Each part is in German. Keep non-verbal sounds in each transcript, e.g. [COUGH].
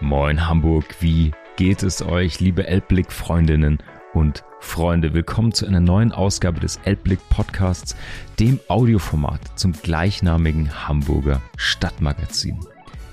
Moin Hamburg, wie geht es euch, liebe Elbblick-Freundinnen und Freunde? Willkommen zu einer neuen Ausgabe des Elbblick Podcasts, dem Audioformat zum gleichnamigen Hamburger Stadtmagazin.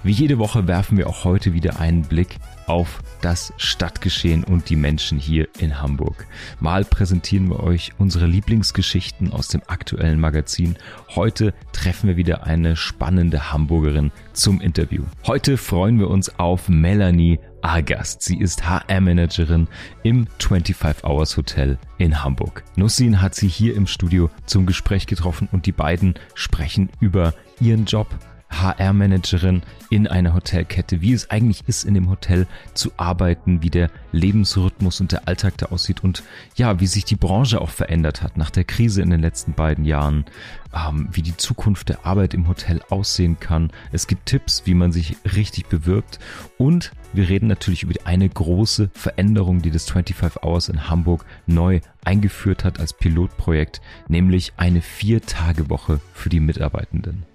Wie jede Woche werfen wir auch heute wieder einen Blick auf das Stadtgeschehen und die Menschen hier in Hamburg. Mal präsentieren wir euch unsere Lieblingsgeschichten aus dem aktuellen Magazin. Heute treffen wir wieder eine spannende Hamburgerin zum Interview. Heute freuen wir uns auf Melanie Agast. Sie ist HR-Managerin im 25 Hours Hotel in Hamburg. Nussin hat sie hier im Studio zum Gespräch getroffen und die beiden sprechen über ihren Job, HR-Managerin in einer Hotelkette, wie es eigentlich ist, in dem Hotel zu arbeiten, wie der Lebensrhythmus und der Alltag da aussieht und ja, wie sich die Branche auch verändert hat nach der Krise in den letzten beiden Jahren, ähm, wie die Zukunft der Arbeit im Hotel aussehen kann. Es gibt Tipps, wie man sich richtig bewirbt und wir reden natürlich über eine große Veränderung, die das 25 Hours in Hamburg neu eingeführt hat als Pilotprojekt, nämlich eine Vier-Tage-Woche für die Mitarbeitenden.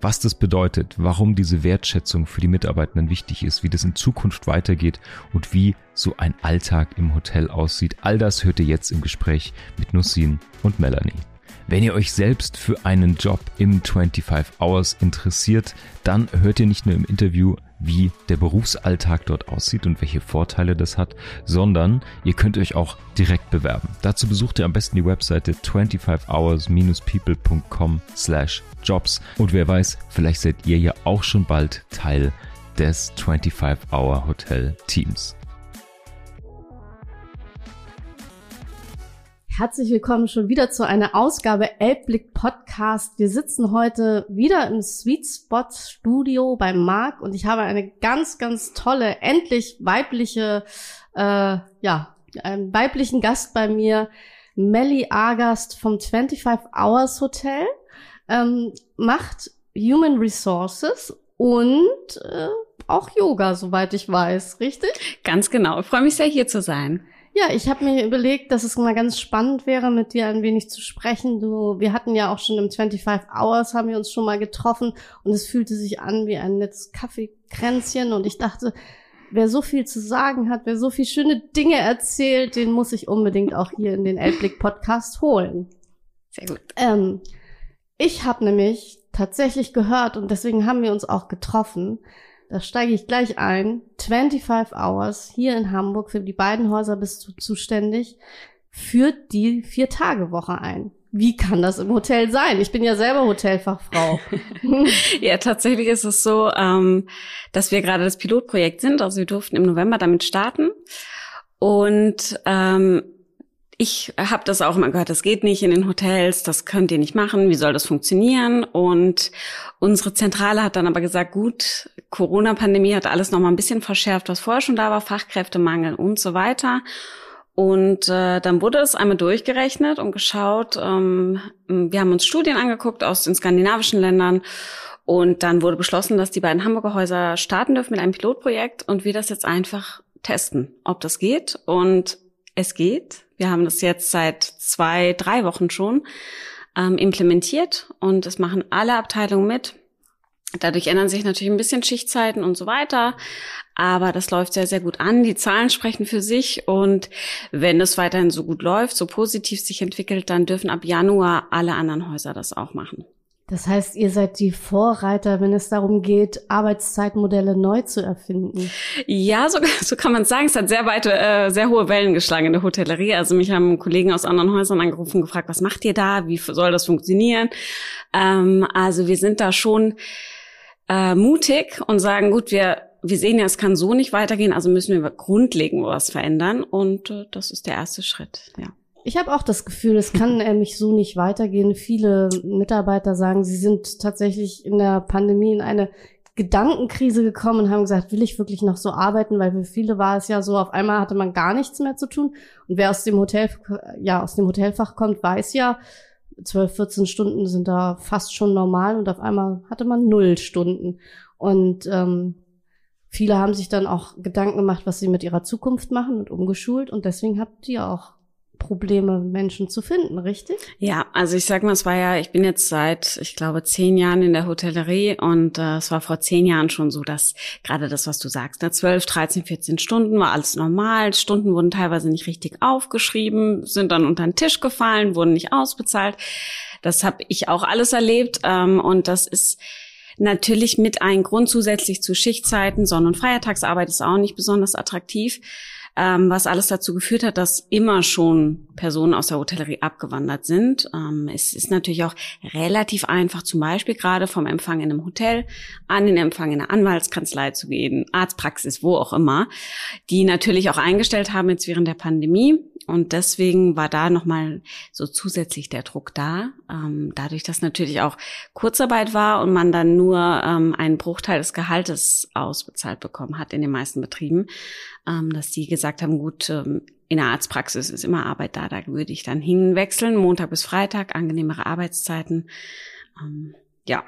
Was das bedeutet, warum diese Wertschätzung für die Mitarbeitenden wichtig ist, wie das in Zukunft weitergeht und wie so ein Alltag im Hotel aussieht, all das hört ihr jetzt im Gespräch mit Nussin und Melanie. Wenn ihr euch selbst für einen Job im 25 Hours interessiert, dann hört ihr nicht nur im Interview wie der Berufsalltag dort aussieht und welche Vorteile das hat, sondern ihr könnt euch auch direkt bewerben. Dazu besucht ihr am besten die Webseite 25hours-people.com slash jobs und wer weiß, vielleicht seid ihr ja auch schon bald Teil des 25-Hour Herzlich willkommen schon wieder zu einer Ausgabe Elbblick Podcast. Wir sitzen heute wieder im Sweet Spot Studio bei Marc und ich habe eine ganz, ganz tolle, endlich weibliche, äh, ja, einen weiblichen Gast bei mir, Melly Agast vom 25 Hours Hotel, ähm, macht Human Resources und äh, auch Yoga, soweit ich weiß, richtig? Ganz genau. Ich freue mich sehr, hier zu sein. Ja, ich habe mir überlegt, dass es mal ganz spannend wäre, mit dir ein wenig zu sprechen. Du, wir hatten ja auch schon im 25 Hours haben wir uns schon mal getroffen und es fühlte sich an wie ein nettes Kaffeekränzchen und ich dachte, wer so viel zu sagen hat, wer so viel schöne Dinge erzählt, den muss ich unbedingt auch hier in den Elblick Podcast holen. Sehr gut. Ähm, ich habe nämlich tatsächlich gehört und deswegen haben wir uns auch getroffen, da steige ich gleich ein. 25 Hours hier in Hamburg, für die beiden Häuser bist du zuständig, führt die Vier-Tage-Woche ein. Wie kann das im Hotel sein? Ich bin ja selber Hotelfachfrau. [LAUGHS] ja, tatsächlich ist es so, ähm, dass wir gerade das Pilotprojekt sind. Also wir durften im November damit starten. Und ähm, ich habe das auch mal gehört, das geht nicht in den Hotels, das könnt ihr nicht machen, wie soll das funktionieren? Und unsere Zentrale hat dann aber gesagt, gut, Corona-Pandemie hat alles noch mal ein bisschen verschärft, was vorher schon da war, Fachkräftemangel und so weiter. Und äh, dann wurde es einmal durchgerechnet und geschaut. Ähm, wir haben uns Studien angeguckt aus den skandinavischen Ländern und dann wurde beschlossen, dass die beiden Hamburger Häuser starten dürfen mit einem Pilotprojekt und wir das jetzt einfach testen, ob das geht. Und es geht. Wir haben das jetzt seit zwei, drei Wochen schon ähm, implementiert und es machen alle Abteilungen mit. Dadurch ändern sich natürlich ein bisschen Schichtzeiten und so weiter. Aber das läuft sehr, sehr gut an. Die Zahlen sprechen für sich. Und wenn es weiterhin so gut läuft, so positiv sich entwickelt, dann dürfen ab Januar alle anderen Häuser das auch machen. Das heißt, ihr seid die Vorreiter, wenn es darum geht, Arbeitszeitmodelle neu zu erfinden. Ja, so, [LAUGHS] so kann man sagen. Es hat sehr weite, äh, sehr hohe Wellen geschlagen in der Hotellerie. Also mich haben Kollegen aus anderen Häusern angerufen, gefragt, was macht ihr da? Wie soll das funktionieren? Ähm, also wir sind da schon äh, mutig und sagen, gut, wir wir sehen ja, es kann so nicht weitergehen, also müssen wir grundlegend was verändern und äh, das ist der erste Schritt, ja. Ich habe auch das Gefühl, es kann nämlich so nicht weitergehen. Viele Mitarbeiter sagen, sie sind tatsächlich in der Pandemie in eine Gedankenkrise gekommen und haben gesagt, will ich wirklich noch so arbeiten? Weil für viele war es ja so, auf einmal hatte man gar nichts mehr zu tun. Und wer aus dem Hotel, ja, aus dem Hotelfach kommt, weiß ja, 12, 14 Stunden sind da fast schon normal und auf einmal hatte man null Stunden. Und ähm, viele haben sich dann auch Gedanken gemacht, was sie mit ihrer Zukunft machen und umgeschult. Und deswegen habt ihr auch Probleme, Menschen zu finden, richtig? Ja, also ich sag mal, es war ja, ich bin jetzt seit, ich glaube, zehn Jahren in der Hotellerie und äh, es war vor zehn Jahren schon so, dass gerade das, was du sagst, ne, 12, 13, 14 Stunden war alles normal. Stunden wurden teilweise nicht richtig aufgeschrieben, sind dann unter den Tisch gefallen, wurden nicht ausbezahlt. Das habe ich auch alles erlebt ähm, und das ist natürlich mit ein Grund zusätzlich zu Schichtzeiten. Sonn- und Feiertagsarbeit ist auch nicht besonders attraktiv ähm, was alles dazu geführt hat, dass immer schon Personen aus der Hotellerie abgewandert sind. Ähm, es ist natürlich auch relativ einfach, zum Beispiel gerade vom Empfang in einem Hotel an den Empfang in einer Anwaltskanzlei zu gehen, Arztpraxis, wo auch immer, die natürlich auch eingestellt haben jetzt während der Pandemie. Und deswegen war da nochmal so zusätzlich der Druck da. Ähm, dadurch, dass natürlich auch Kurzarbeit war und man dann nur ähm, einen Bruchteil des Gehaltes ausbezahlt bekommen hat in den meisten Betrieben, ähm, dass die gesagt haben, gut, ähm, in der Arztpraxis ist immer Arbeit da, da würde ich dann hinwechseln, Montag bis Freitag, angenehmere Arbeitszeiten. Ähm, ja,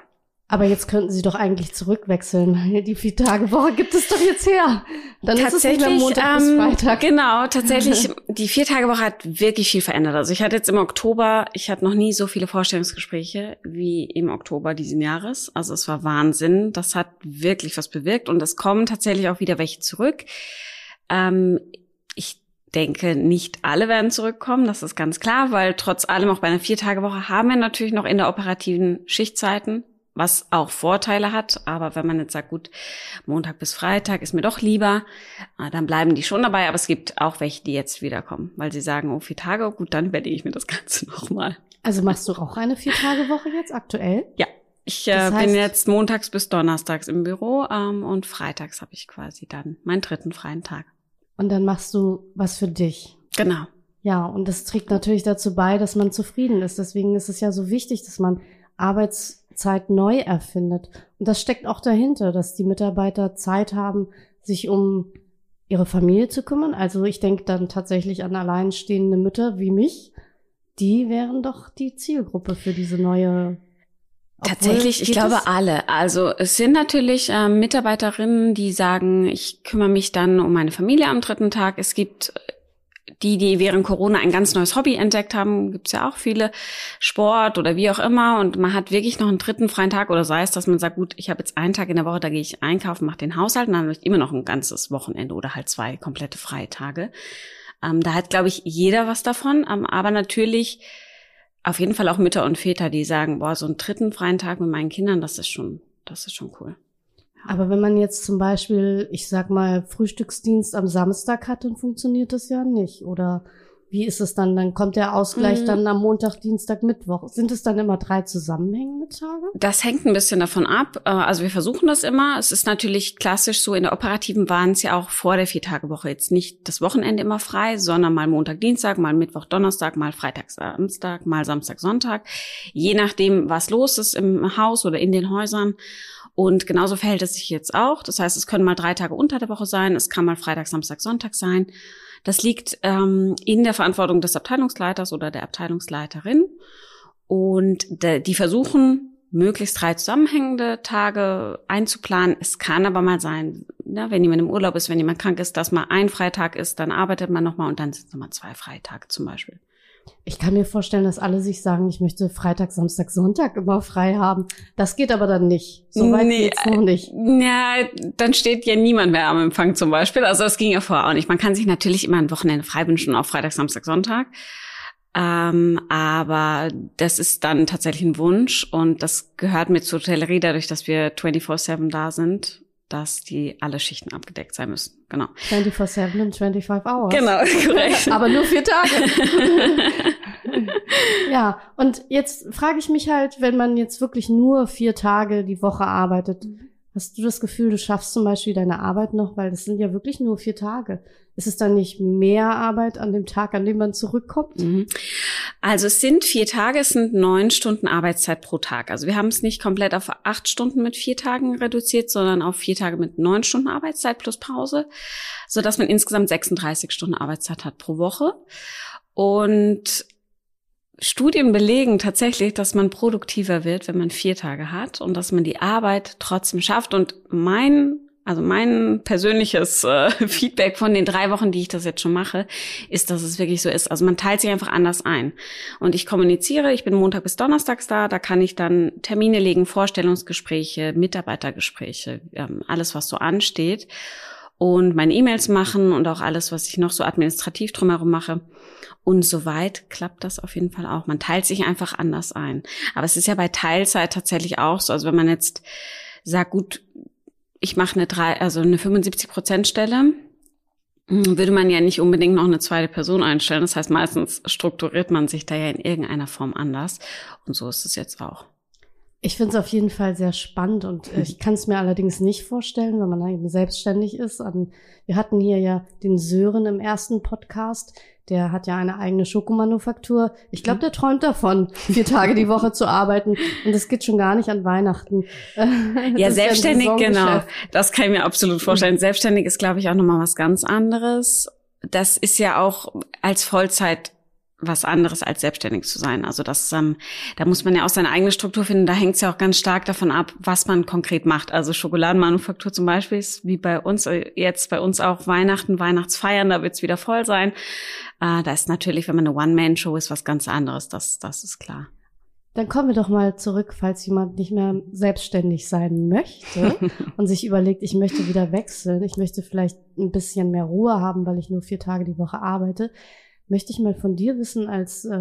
aber jetzt könnten Sie doch eigentlich zurückwechseln. Die vier Tage Woche gibt es doch jetzt her. Dann ist es nicht mehr Montag ähm, bis Freitag. Genau, [LAUGHS] tatsächlich. die vier Tage Woche hat wirklich viel verändert. Also ich hatte jetzt im Oktober, ich hatte noch nie so viele Vorstellungsgespräche wie im Oktober diesen Jahres. Also es war Wahnsinn. Das hat wirklich was bewirkt und es kommen tatsächlich auch wieder welche zurück. Ähm, denke, nicht alle werden zurückkommen, das ist ganz klar, weil trotz allem auch bei einer Vier-Tage-Woche haben wir natürlich noch in der operativen Schichtzeiten was auch Vorteile hat. Aber wenn man jetzt sagt, gut, Montag bis Freitag ist mir doch lieber, äh, dann bleiben die schon dabei. Aber es gibt auch welche, die jetzt wiederkommen, weil sie sagen, oh, vier Tage, gut, dann überlege ich mir das Ganze [LAUGHS] nochmal. Also machst du auch eine Vier-Tage-Woche jetzt aktuell? Ja. Ich äh, heißt, bin jetzt montags bis donnerstags im Büro ähm, und freitags habe ich quasi dann meinen dritten freien Tag. Und dann machst du was für dich. Genau. Ja, und das trägt natürlich dazu bei, dass man zufrieden ist. Deswegen ist es ja so wichtig, dass man Arbeits Zeit neu erfindet. Und das steckt auch dahinter, dass die Mitarbeiter Zeit haben, sich um ihre Familie zu kümmern. Also ich denke dann tatsächlich an alleinstehende Mütter wie mich. Die wären doch die Zielgruppe für diese neue Tatsächlich, ich glaube es? alle. Also es sind natürlich äh, Mitarbeiterinnen, die sagen, ich kümmere mich dann um meine Familie am dritten Tag. Es gibt die, die während Corona ein ganz neues Hobby entdeckt haben, gibt's ja auch viele, Sport oder wie auch immer. Und man hat wirklich noch einen dritten freien Tag oder sei es, dass man sagt, gut, ich habe jetzt einen Tag in der Woche, da gehe ich einkaufen, mache den Haushalt und dann habe ich immer noch ein ganzes Wochenende oder halt zwei komplette freie Tage. Ähm, da hat, glaube ich, jeder was davon. Ähm, aber natürlich auf jeden Fall auch Mütter und Väter, die sagen, boah, so einen dritten freien Tag mit meinen Kindern, das ist schon, das ist schon cool. Aber wenn man jetzt zum Beispiel, ich sag mal, Frühstücksdienst am Samstag hat, dann funktioniert das ja nicht. Oder wie ist es dann? Dann kommt der Ausgleich mhm. dann am Montag, Dienstag, Mittwoch. Sind es dann immer drei zusammenhängende Tage? Das hängt ein bisschen davon ab. Äh, also wir versuchen das immer. Es ist natürlich klassisch so, in der operativen waren es ja auch vor der Viertagewoche jetzt nicht das Wochenende immer frei, sondern mal Montag, Dienstag, mal Mittwoch, Donnerstag, mal Freitag, Samstag, mal Samstag, Sonntag. Je nachdem, was los ist im Haus oder in den Häusern. Und genauso verhält es sich jetzt auch. Das heißt, es können mal drei Tage unter der Woche sein, es kann mal Freitag, Samstag, Sonntag sein. Das liegt ähm, in der Verantwortung des Abteilungsleiters oder der Abteilungsleiterin. Und de, die versuchen, möglichst drei zusammenhängende Tage einzuplanen. Es kann aber mal sein, ne, wenn jemand im Urlaub ist, wenn jemand krank ist, dass mal ein Freitag ist, dann arbeitet man nochmal und dann sind es nochmal zwei Freitage zum Beispiel. Ich kann mir vorstellen, dass alle sich sagen, ich möchte Freitag, Samstag, Sonntag immer frei haben. Das geht aber dann nicht. So weit nee, geht's noch nicht. Ja, dann steht ja niemand mehr am Empfang zum Beispiel. Also das ging ja vorher auch nicht. Man kann sich natürlich immer ein Wochenende frei wünschen, auf Freitag, Samstag, Sonntag. Ähm, aber das ist dann tatsächlich ein Wunsch und das gehört mit zur Hotellerie, dadurch, dass wir 24-7 da sind dass die alle Schichten abgedeckt sein müssen. Genau. 24-7 und 25 Hours. Genau, [LAUGHS] korrekt. Aber nur vier Tage. [LAUGHS] ja, und jetzt frage ich mich halt, wenn man jetzt wirklich nur vier Tage die Woche arbeitet, Hast du das Gefühl, du schaffst zum Beispiel deine Arbeit noch, weil das sind ja wirklich nur vier Tage. Ist es dann nicht mehr Arbeit an dem Tag, an dem man zurückkommt? Mhm. Also es sind vier Tage, es sind neun Stunden Arbeitszeit pro Tag. Also wir haben es nicht komplett auf acht Stunden mit vier Tagen reduziert, sondern auf vier Tage mit neun Stunden Arbeitszeit plus Pause, so dass man insgesamt 36 Stunden Arbeitszeit hat pro Woche. Und Studien belegen tatsächlich, dass man produktiver wird, wenn man vier Tage hat und dass man die Arbeit trotzdem schafft. Und mein also mein persönliches äh, [LAUGHS] Feedback von den drei Wochen, die ich das jetzt schon mache, ist, dass es wirklich so ist. Also man teilt sich einfach anders ein. Und ich kommuniziere, ich bin Montag bis Donnerstags da, da kann ich dann Termine legen, Vorstellungsgespräche, Mitarbeitergespräche, ähm, alles, was so ansteht. Und meine E-Mails machen und auch alles, was ich noch so administrativ drumherum mache. Und soweit klappt das auf jeden Fall auch. Man teilt sich einfach anders ein. Aber es ist ja bei Teilzeit tatsächlich auch so. Also wenn man jetzt sagt, gut, ich mache eine drei, also eine 75 Prozent Stelle, hm, würde man ja nicht unbedingt noch eine zweite Person einstellen. Das heißt, meistens strukturiert man sich da ja in irgendeiner Form anders. Und so ist es jetzt auch. Ich finde es auf jeden Fall sehr spannend und äh, ich kann es mir allerdings nicht vorstellen, wenn man eben selbstständig ist. Wir hatten hier ja den Sören im ersten Podcast, der hat ja eine eigene Schokomanufaktur. Ich glaube, der träumt davon, vier Tage die Woche zu arbeiten. Und das geht schon gar nicht an Weihnachten. [LAUGHS] ja, selbstständig, ja genau. Das kann ich mir absolut vorstellen. Selbstständig ist, glaube ich, auch nochmal was ganz anderes. Das ist ja auch als Vollzeit was anderes als selbstständig zu sein. Also das, ähm, da muss man ja auch seine eigene Struktur finden. Da hängt es ja auch ganz stark davon ab, was man konkret macht. Also Schokoladenmanufaktur zum Beispiel ist wie bei uns äh, jetzt bei uns auch Weihnachten, Weihnachtsfeiern, da wird es wieder voll sein. Äh, da ist natürlich, wenn man eine One-Man-Show ist, was ganz anderes. Das, das ist klar. Dann kommen wir doch mal zurück, falls jemand nicht mehr selbstständig sein möchte [LAUGHS] und sich überlegt, ich möchte wieder wechseln, ich möchte vielleicht ein bisschen mehr Ruhe haben, weil ich nur vier Tage die Woche arbeite möchte ich mal von dir wissen als äh,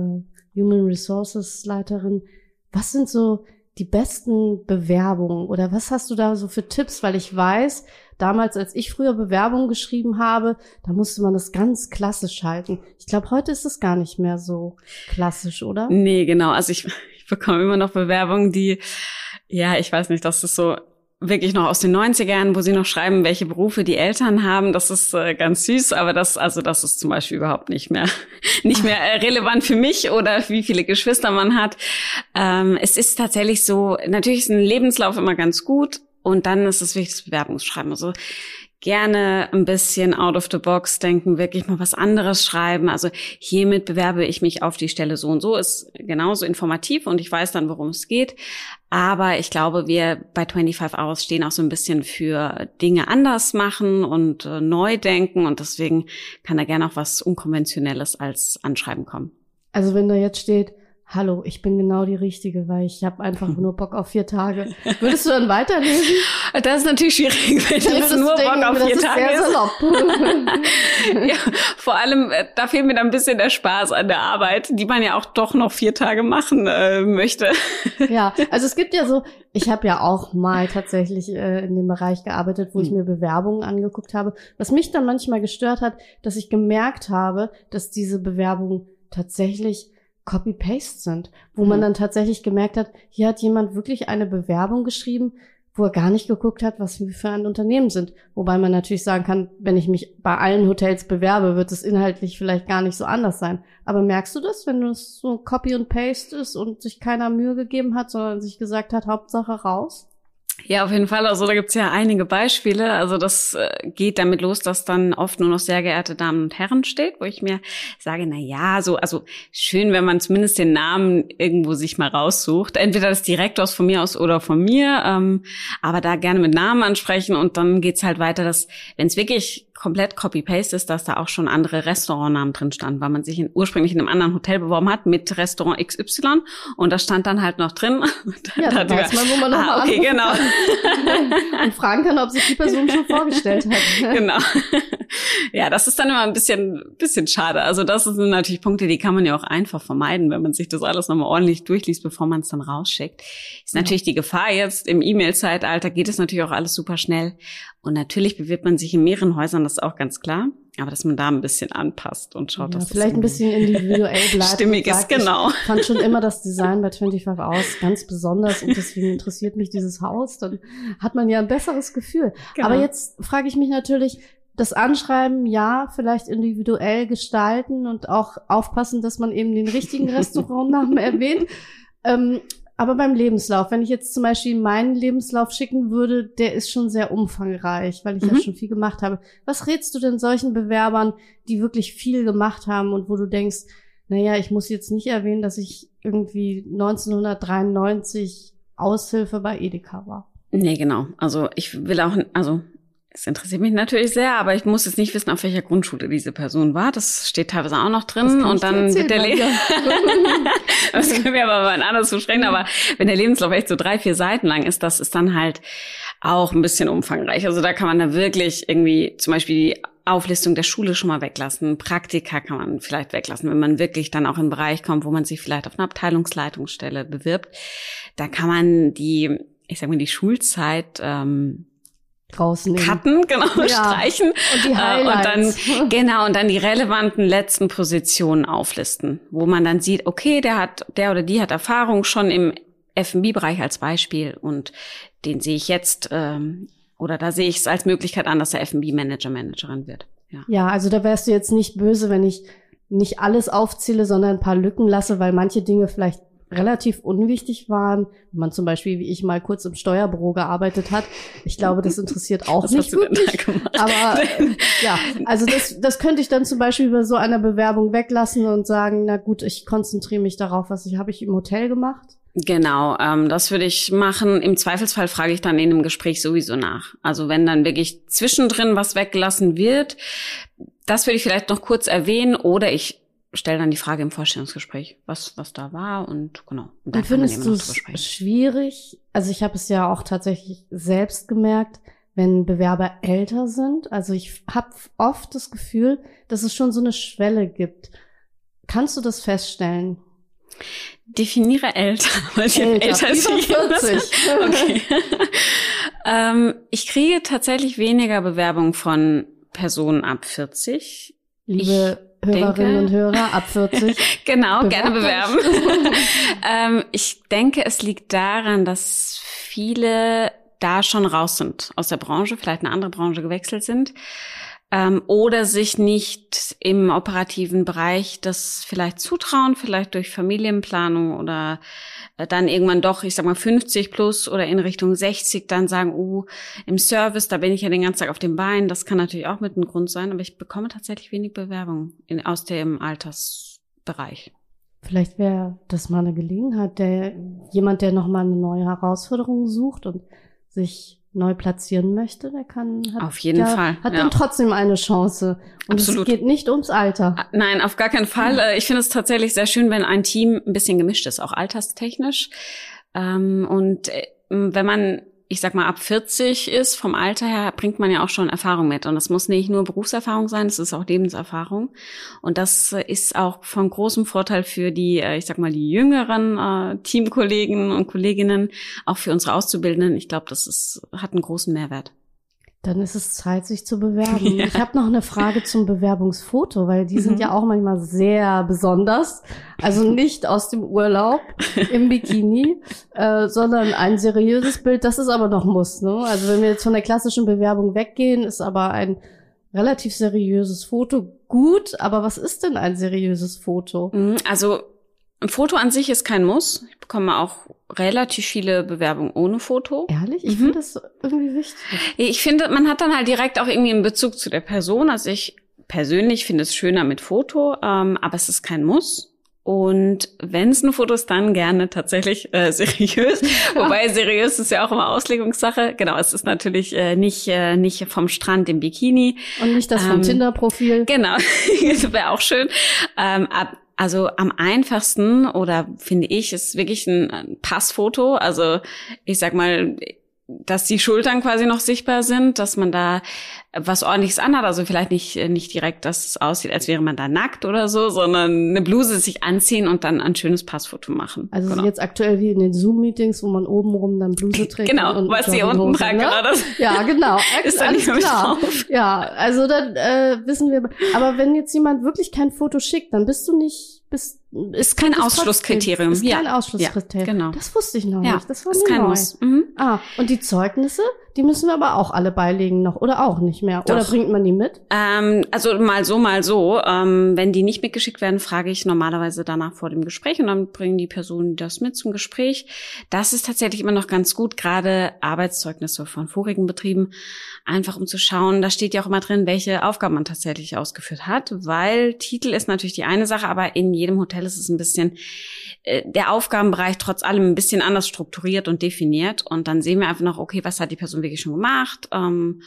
Human Resources Leiterin, was sind so die besten Bewerbungen oder was hast du da so für Tipps? Weil ich weiß, damals, als ich früher Bewerbungen geschrieben habe, da musste man das ganz klassisch halten. Ich glaube, heute ist es gar nicht mehr so klassisch, oder? Nee, genau. Also ich, [LAUGHS] ich bekomme immer noch Bewerbungen, die, ja, ich weiß nicht, das ist so wirklich noch aus den 90ern, wo sie noch schreiben, welche Berufe die Eltern haben. Das ist äh, ganz süß, aber das, also das ist zum Beispiel überhaupt nicht mehr, [LAUGHS] nicht mehr äh, relevant für mich oder wie viele Geschwister man hat. Ähm, es ist tatsächlich so, natürlich ist ein Lebenslauf immer ganz gut und dann ist es wichtig, das Bewerbungsschreiben. Also gerne ein bisschen out of the box denken, wirklich mal was anderes schreiben. Also hiermit bewerbe ich mich auf die Stelle so und so, ist genauso informativ und ich weiß dann, worum es geht. Aber ich glaube, wir bei 25 Hours stehen auch so ein bisschen für Dinge anders machen und äh, neu denken und deswegen kann da gerne auch was Unkonventionelles als Anschreiben kommen. Also wenn da jetzt steht, hallo, ich bin genau die Richtige, weil ich habe einfach [LAUGHS] nur Bock auf vier Tage. Würdest du dann weiterlesen? [LAUGHS] Das ist natürlich schwierig, wenn dann jetzt nur denken, Bock auf vier Tage ist. [LAUGHS] ja, vor allem, äh, da fehlt mir dann ein bisschen der Spaß an der Arbeit, die man ja auch doch noch vier Tage machen äh, möchte. ja, also es gibt ja so, ich habe ja auch mal tatsächlich äh, in dem Bereich gearbeitet, wo hm. ich mir Bewerbungen angeguckt habe. Was mich dann manchmal gestört hat, dass ich gemerkt habe, dass diese Bewerbungen tatsächlich Copy-Paste sind, wo mhm. man dann tatsächlich gemerkt hat, hier hat jemand wirklich eine Bewerbung geschrieben, wo er gar nicht geguckt hat, was wir für ein Unternehmen sind. Wobei man natürlich sagen kann, wenn ich mich bei allen Hotels bewerbe, wird es inhaltlich vielleicht gar nicht so anders sein. Aber merkst du das, wenn es so Copy und Paste ist und sich keiner Mühe gegeben hat, sondern sich gesagt hat, Hauptsache raus? Ja, auf jeden Fall. Also da gibt's ja einige Beispiele. Also das äh, geht damit los, dass dann oft nur noch sehr geehrte Damen und Herren steht, wo ich mir sage, na ja, so also schön, wenn man zumindest den Namen irgendwo sich mal raussucht. Entweder das direkt aus von mir aus oder von mir, ähm, aber da gerne mit Namen ansprechen und dann geht's halt weiter, dass wenn es wirklich komplett Copy-Paste ist, dass da auch schon andere Restaurantnamen drin standen, weil man sich in, ursprünglich in einem anderen Hotel beworben hat mit Restaurant XY und da stand dann halt noch drin. [LAUGHS] ja, da weiß man, wo man nochmal ah, okay, genau. [LAUGHS] und fragen kann, ob sich die Person schon vorgestellt hat. genau. Ja, das ist dann immer ein bisschen, bisschen schade. Also das sind natürlich Punkte, die kann man ja auch einfach vermeiden, wenn man sich das alles nochmal ordentlich durchliest, bevor man es dann rausschickt. Ist natürlich ja. die Gefahr jetzt im E-Mail-Zeitalter geht es natürlich auch alles super schnell. Und natürlich bewirbt man sich in mehreren Häusern, das ist auch ganz klar. Aber dass man da ein bisschen anpasst und schaut, ja, dass vielleicht das ein bisschen individuell [LAUGHS] bleibt. Stimmig ist, genau. Ich fand schon immer das Design bei 25 aus ganz besonders und deswegen interessiert mich dieses Haus. Dann hat man ja ein besseres Gefühl. Genau. Aber jetzt frage ich mich natürlich, das Anschreiben, ja, vielleicht individuell gestalten und auch aufpassen, dass man eben den richtigen [LAUGHS] Restaurantnamen erwähnt. Ähm, aber beim Lebenslauf, wenn ich jetzt zum Beispiel meinen Lebenslauf schicken würde, der ist schon sehr umfangreich, weil ich mhm. ja schon viel gemacht habe. Was rätst du denn solchen Bewerbern, die wirklich viel gemacht haben und wo du denkst, naja, ich muss jetzt nicht erwähnen, dass ich irgendwie 1993 Aushilfe bei Edeka war? Nee, genau. Also ich will auch, also Es interessiert mich natürlich sehr, aber ich muss jetzt nicht wissen, auf welcher Grundschule diese Person war. Das steht teilweise auch noch drin. Und dann wird der Lebenslauf. [LAUGHS] das können wir aber mal anders besprechen. Aber wenn der Lebenslauf echt so drei, vier Seiten lang ist, das ist dann halt auch ein bisschen umfangreich. Also da kann man da wirklich irgendwie zum Beispiel die Auflistung der Schule schon mal weglassen. Praktika kann man vielleicht weglassen, wenn man wirklich dann auch in einen Bereich kommt, wo man sich vielleicht auf eine Abteilungsleitungsstelle bewirbt. Da kann man die, ich sag mal, die Schulzeit ähm, rausnehmen. Cutten, genau, ja. streichen. Und die Highlights. Und dann, [LAUGHS] genau, und dann die relevanten letzten Positionen auflisten, wo man dann sieht, okay, der hat, der oder die hat Erfahrung schon im F&B-Bereich als Beispiel und den sehe ich jetzt, ähm, oder da sehe ich es als Möglichkeit an, dass er F&B-Manager, Managerin wird. Ja. ja, also da wärst du jetzt nicht böse, wenn ich nicht alles aufzähle, sondern ein paar Lücken lasse, weil manche Dinge vielleicht relativ unwichtig waren, wenn man zum Beispiel, wie ich mal kurz im Steuerbüro gearbeitet hat. Ich glaube, das interessiert [LAUGHS] auch Was nicht hast wirklich. Aber äh, [LAUGHS] ja, also das, das könnte ich dann zum Beispiel bei so einer Bewerbung weglassen und sagen, na gut, ich konzentriere mich darauf, was ich habe ich im Hotel gemacht. Genau, ähm, das würde ich machen. Im Zweifelsfall frage ich dann in einem Gespräch sowieso nach. Also wenn dann wirklich zwischendrin was weggelassen wird, das würde ich vielleicht noch kurz erwähnen oder ich stelle dann die Frage im Vorstellungsgespräch, was was da war und genau. Und, und findest du es schwierig? Also ich habe es ja auch tatsächlich selbst gemerkt, wenn Bewerber älter sind. Also ich habe oft das Gefühl, dass es schon so eine Schwelle gibt. Kannst du das feststellen? Definiere älter, [LAUGHS] weil ich älter, älter über 40. [LAUGHS] okay. [LAUGHS] ähm, ich kriege tatsächlich weniger Bewerbungen von Personen ab 40. Liebe Hörerinnen denke, und Hörer ab 40. [LAUGHS] genau, gerne bewerben. [LAUGHS] ähm, ich denke, es liegt daran, dass viele da schon raus sind aus der Branche, vielleicht eine andere Branche gewechselt sind ähm, oder sich nicht im operativen Bereich das vielleicht zutrauen, vielleicht durch Familienplanung oder dann irgendwann doch, ich sag mal 50 plus oder in Richtung 60 dann sagen, uh, im Service, da bin ich ja den ganzen Tag auf dem Bein. Das kann natürlich auch mit einem Grund sein, aber ich bekomme tatsächlich wenig Bewerbungen in, aus dem Altersbereich. Vielleicht wäre das mal eine Gelegenheit, der jemand, der noch mal eine neue Herausforderung sucht und sich neu platzieren möchte, der kann hat, auf jeden der, Fall hat ja. dann trotzdem eine Chance. Und Absolut. es geht nicht ums Alter. Ah, Nein, auf gar keinen Fall. Äh, Ich finde es tatsächlich sehr schön, wenn ein Team ein bisschen gemischt ist, auch alterstechnisch. Ähm, Und äh, wenn man ich sag mal, ab 40 ist, vom Alter her, bringt man ja auch schon Erfahrung mit. Und das muss nicht nur Berufserfahrung sein, es ist auch Lebenserfahrung. Und das ist auch von großem Vorteil für die, äh, ich sag mal, die jüngeren äh, Teamkollegen und Kolleginnen, auch für unsere Auszubildenden. Ich glaube, das ist, hat einen großen Mehrwert. Dann ist es Zeit, sich zu bewerben. [LAUGHS] Ja. Ich habe noch eine Frage zum Bewerbungsfoto, weil die sind Mhm. ja auch manchmal sehr besonders. Also nicht aus dem Urlaub im Bikini, [LAUGHS] äh, sondern ein seriöses Bild. Das ist aber noch Muss. Ne? Also wenn wir jetzt von der klassischen Bewerbung weggehen, ist aber ein relativ seriöses Foto gut. Aber was ist denn ein seriöses Foto? Mhm, Also ein Foto an sich ist kein Muss. Ich bekomme auch relativ viele Bewerbungen ohne Foto. Ehrlich? Ich Mhm. finde das irgendwie wichtig. Ich finde, man hat dann halt direkt auch irgendwie einen Bezug zu der Person. Also ich persönlich finde es schöner mit Foto, ähm, aber es ist kein Muss. Und wenn es ein Foto ist, dann gerne tatsächlich äh, [LAUGHS] seriös. Wobei seriös ist ja auch immer Auslegungssache. Genau, es ist natürlich äh, nicht, äh, nicht vom Strand im Bikini. Und nicht das vom Ähm, Tinder-Profil. Genau, [LAUGHS] das wäre auch schön. Ähm, ab, also am einfachsten oder finde ich, ist wirklich ein, Passfoto. Also ich sag mal, dass die Schultern quasi noch sichtbar sind, dass man da was ordentliches anhat, also vielleicht nicht nicht direkt, dass es aussieht, als wäre man da nackt oder so, sondern eine Bluse sich anziehen und dann ein schönes Passfoto machen. Also genau. jetzt aktuell wie in den Zoom-Meetings, wo man obenrum dann Bluse trägt. genau, und was sie unten tragen, ne? das. Ja, genau. [LAUGHS] Ist Alles klar. drauf. Ja, also dann äh, wissen wir. Aber wenn jetzt jemand wirklich kein Foto schickt, dann bist du nicht, bist Ist kein Ausschlusskriterium. Ist kein Ja. Ausschlusskriterium. Ja, genau. Das wusste ich noch Ja, nicht. Das war ist kein neu. Muss. Mhm. Ah, und die Zeugnisse, die müssen wir aber auch alle beilegen noch oder auch nicht mehr. Oder Doch. bringt man die mit? Ähm, also mal so, mal so. Ähm, wenn die nicht mitgeschickt werden, frage ich normalerweise danach vor dem Gespräch und dann bringen die Personen das mit zum Gespräch. Das ist tatsächlich immer noch ganz gut, gerade Arbeitszeugnisse von vorigen Betrieben, einfach um zu schauen, da steht ja auch immer drin, welche Aufgaben man tatsächlich ausgeführt hat, weil Titel ist natürlich die eine Sache, aber in jedem Hotel ist es ein bisschen äh, der Aufgabenbereich trotz allem ein bisschen anders strukturiert und definiert und dann sehen wir einfach noch, okay, was hat die Person wirklich schon gemacht? Ähm,